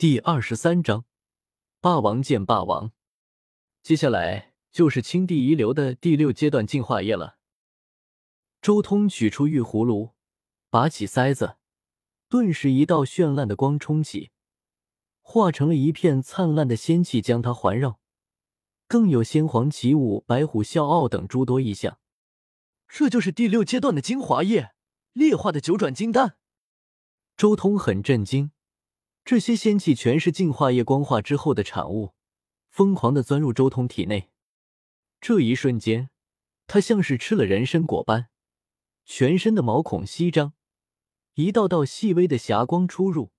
第二十三章，霸王见霸王。接下来就是青帝遗留的第六阶段进化液了。周通取出玉葫芦，拔起塞子，顿时一道绚烂的光冲起，化成了一片灿烂的仙气将它环绕，更有仙皇起舞、白虎啸傲等诸多异象。这就是第六阶段的精华液，劣化的九转金丹。周通很震惊。这些仙气全是净化液光化之后的产物，疯狂的钻入周通体内。这一瞬间，他像是吃了人参果般，全身的毛孔翕张，一道道细微的霞光出入，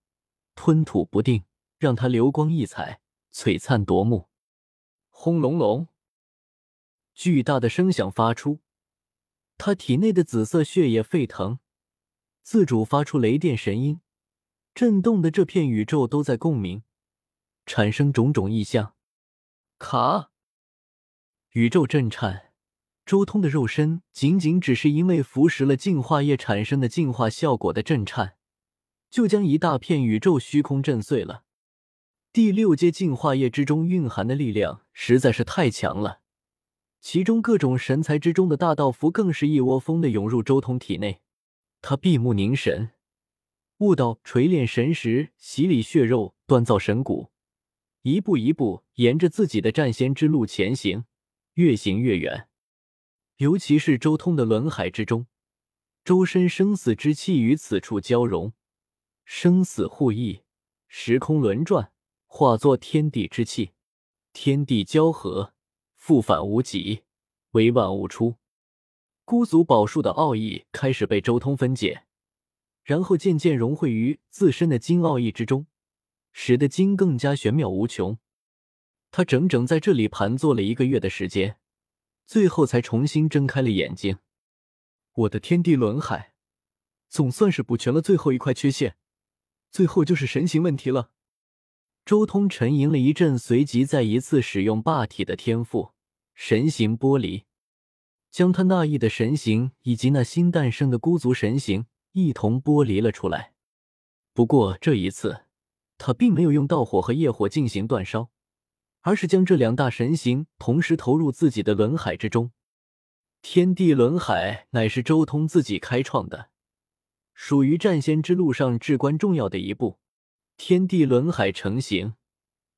吞吐不定，让他流光溢彩，璀璨夺目。轰隆隆，巨大的声响发出，他体内的紫色血液沸腾，自主发出雷电神音。震动的这片宇宙都在共鸣，产生种种异象。卡，宇宙震颤。周通的肉身仅仅只是因为腐蚀了净化液产生的净化效果的震颤，就将一大片宇宙虚空震碎了。第六阶净化液之中蕴含的力量实在是太强了，其中各种神材之中的大道符更是一窝蜂的涌入周通体内。他闭目凝神。悟道，锤炼神识，洗礼血肉，锻造神骨，一步一步沿着自己的战仙之路前行，越行越远。尤其是周通的轮海之中，周身生死之气与此处交融，生死互异，时空轮转，化作天地之气，天地交合，复返无极，为万物出。孤足宝术的奥义开始被周通分解。然后渐渐融汇于自身的金奥义之中，使得金更加玄妙无穷。他整整在这里盘坐了一个月的时间，最后才重新睁开了眼睛。我的天地轮海，总算是补全了最后一块缺陷，最后就是神形问题了。周通沉吟了一阵，随即再一次使用霸体的天赋神形剥离，将他那异的神形以及那新诞生的孤族神形。一同剥离了出来。不过这一次，他并没有用道火和业火进行煅烧，而是将这两大神形同时投入自己的轮海之中。天地轮海乃是周通自己开创的，属于战仙之路上至关重要的一步。天地轮海成型，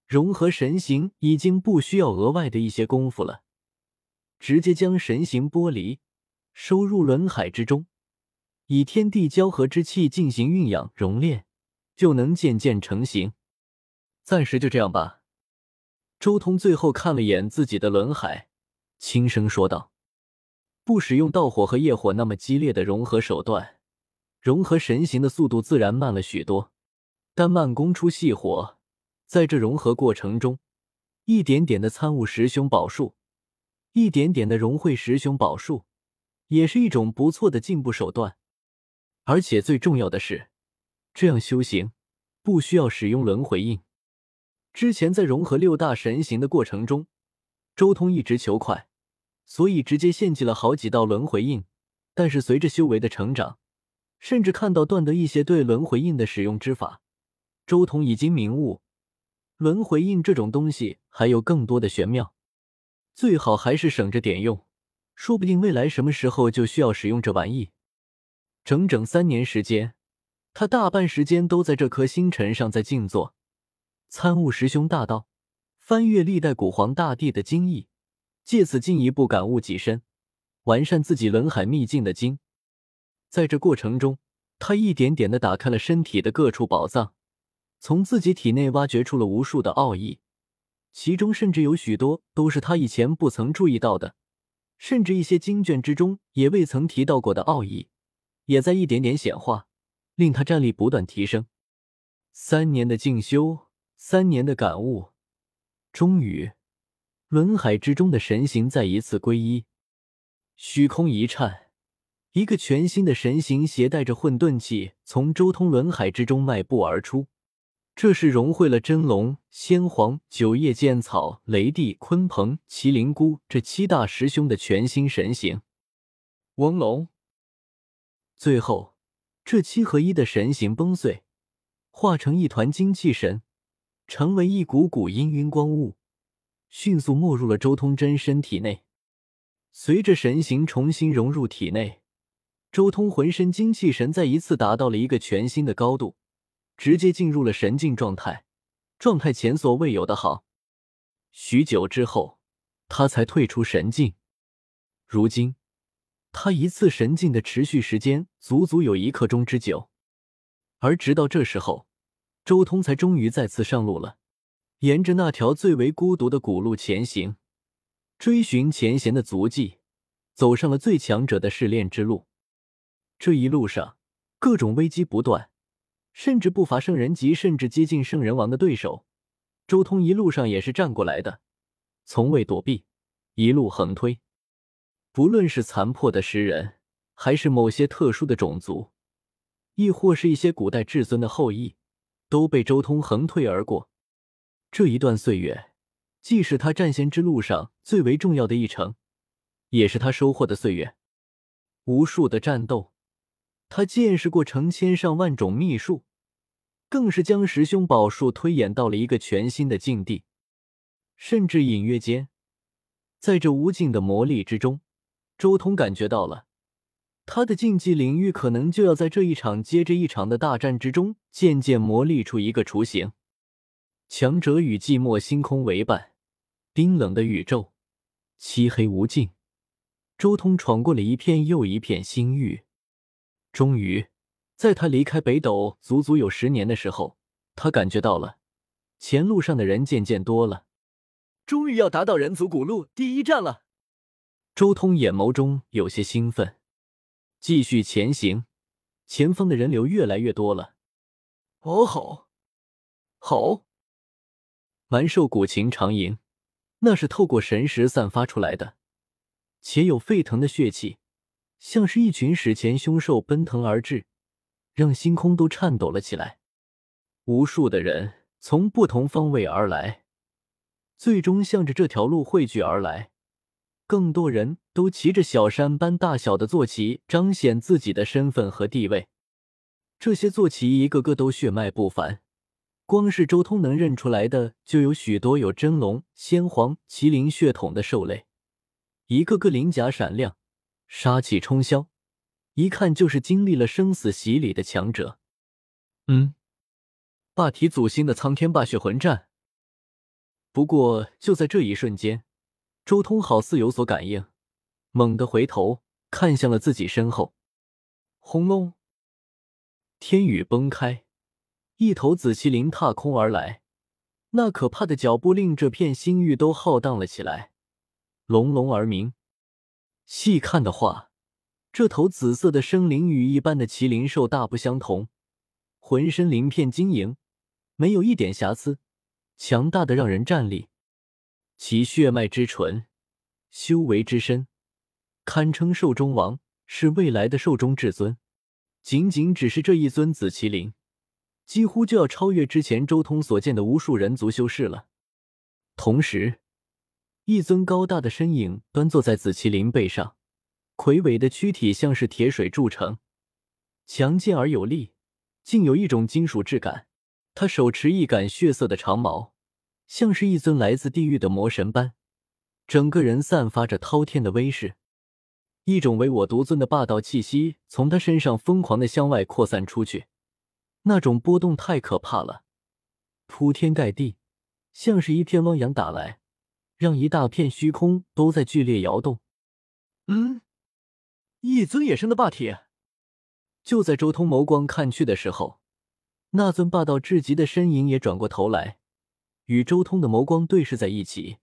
融合神形已经不需要额外的一些功夫了，直接将神形剥离，收入轮海之中。以天地交合之气进行酝养熔炼，就能渐渐成型。暂时就这样吧。周通最后看了眼自己的轮海，轻声说道：“不使用道火和业火那么激烈的融合手段，融合神形的速度自然慢了许多。但慢工出细活，在这融合过程中，一点点的参悟十凶宝术，一点点的融汇十凶宝术，也是一种不错的进步手段。”而且最重要的是，这样修行不需要使用轮回印。之前在融合六大神行的过程中，周通一直求快，所以直接献祭了好几道轮回印。但是随着修为的成长，甚至看到段得一些对轮回印的使用之法，周通已经明悟，轮回印这种东西还有更多的玄妙，最好还是省着点用，说不定未来什么时候就需要使用这玩意。整整三年时间，他大半时间都在这颗星辰上在静坐，参悟十凶大道，翻阅历代古皇大帝的经义，借此进一步感悟己身，完善自己轮海秘境的经。在这过程中，他一点点的打开了身体的各处宝藏，从自己体内挖掘出了无数的奥义，其中甚至有许多都是他以前不曾注意到的，甚至一些经卷之中也未曾提到过的奥义。也在一点点显化，令他战力不断提升。三年的静修，三年的感悟，终于，轮海之中的神形再一次归一。虚空一颤，一个全新的神形携带着混沌气从周通轮海之中迈步而出。这是融汇了真龙、仙皇、九叶剑草、雷帝、鲲鹏、麒麟菇这七大师兄的全新神形。翁龙。最后，这七合一的神形崩碎，化成一团精气神，成为一股股氤氲光雾，迅速没入了周通真身体内。随着神形重新融入体内，周通浑身精气神再一次达到了一个全新的高度，直接进入了神境状态，状态前所未有的好。许久之后，他才退出神境。如今，他一次神境的持续时间足足有一刻钟之久。而直到这时候，周通才终于再次上路了，沿着那条最为孤独的古路前行。追寻前贤的足迹，走上了最强者的试炼之路。这一路上，各种危机不断，甚至不乏圣人级甚至接近圣人王的对手。周通一路上也是战过来的，从未躲避，一路横推。不论是残破的石人，还是某些特殊的种族，亦或是一些古代至尊的后裔，都被周通横推而过。这一段岁月。既是他战仙之路上最为重要的一程，也是他收获的岁月。无数的战斗，他见识过成千上万种秘术，更是将十凶宝术推演到了一个全新的境地。甚至隐约间，在这无尽的魔力之中，周通感觉到了他的竞技领域可能就要在这一场接着一场的大战之中，渐渐磨砺出一个雏形。强者与寂寞星空为伴。冰冷的宇宙，漆黑无尽。周通闯过了一片又一片星域，终于，在他离开北斗足足有十年的时候，他感觉到了前路上的人渐渐多了。终于要达到人族古路第一站了。周通眼眸中有些兴奋，继续前行，前方的人流越来越多了。哦吼，吼！蛮兽古琴长吟。那是透过神识散发出来的，且有沸腾的血气，像是一群史前凶兽奔腾而至，让星空都颤抖了起来。无数的人从不同方位而来，最终向着这条路汇聚而来。更多人都骑着小山般大小的坐骑，彰显自己的身份和地位。这些坐骑一个个都血脉不凡。光是周通能认出来的，就有许多有真龙、先皇、麒麟血统的兽类，一个个鳞甲闪亮，杀气冲霄，一看就是经历了生死洗礼的强者。嗯，霸体祖星的苍天霸血魂战。不过就在这一瞬间，周通好似有所感应，猛地回头看向了自己身后，轰隆，天宇崩开。一头紫麒麟踏空而来，那可怕的脚步令这片星域都浩荡了起来，隆隆而鸣。细看的话，这头紫色的生灵与一般的麒麟兽大不相同，浑身鳞片晶莹，没有一点瑕疵，强大的让人战栗。其血脉之纯，修为之深，堪称兽中王，是未来的兽中至尊。仅仅只是这一尊紫麒麟。几乎就要超越之前周通所见的无数人族修士了。同时，一尊高大的身影端坐在紫麒麟背上，魁伟的躯体像是铁水铸成，强健而有力，竟有一种金属质感。他手持一杆血色的长矛，像是一尊来自地狱的魔神般，整个人散发着滔天的威势，一种唯我独尊的霸道气息从他身上疯狂的向外扩散出去。那种波动太可怕了，铺天盖地，像是一片汪洋打来，让一大片虚空都在剧烈摇动。嗯，一尊野生的霸体。就在周通眸光看去的时候，那尊霸道至极的身影也转过头来，与周通的眸光对视在一起。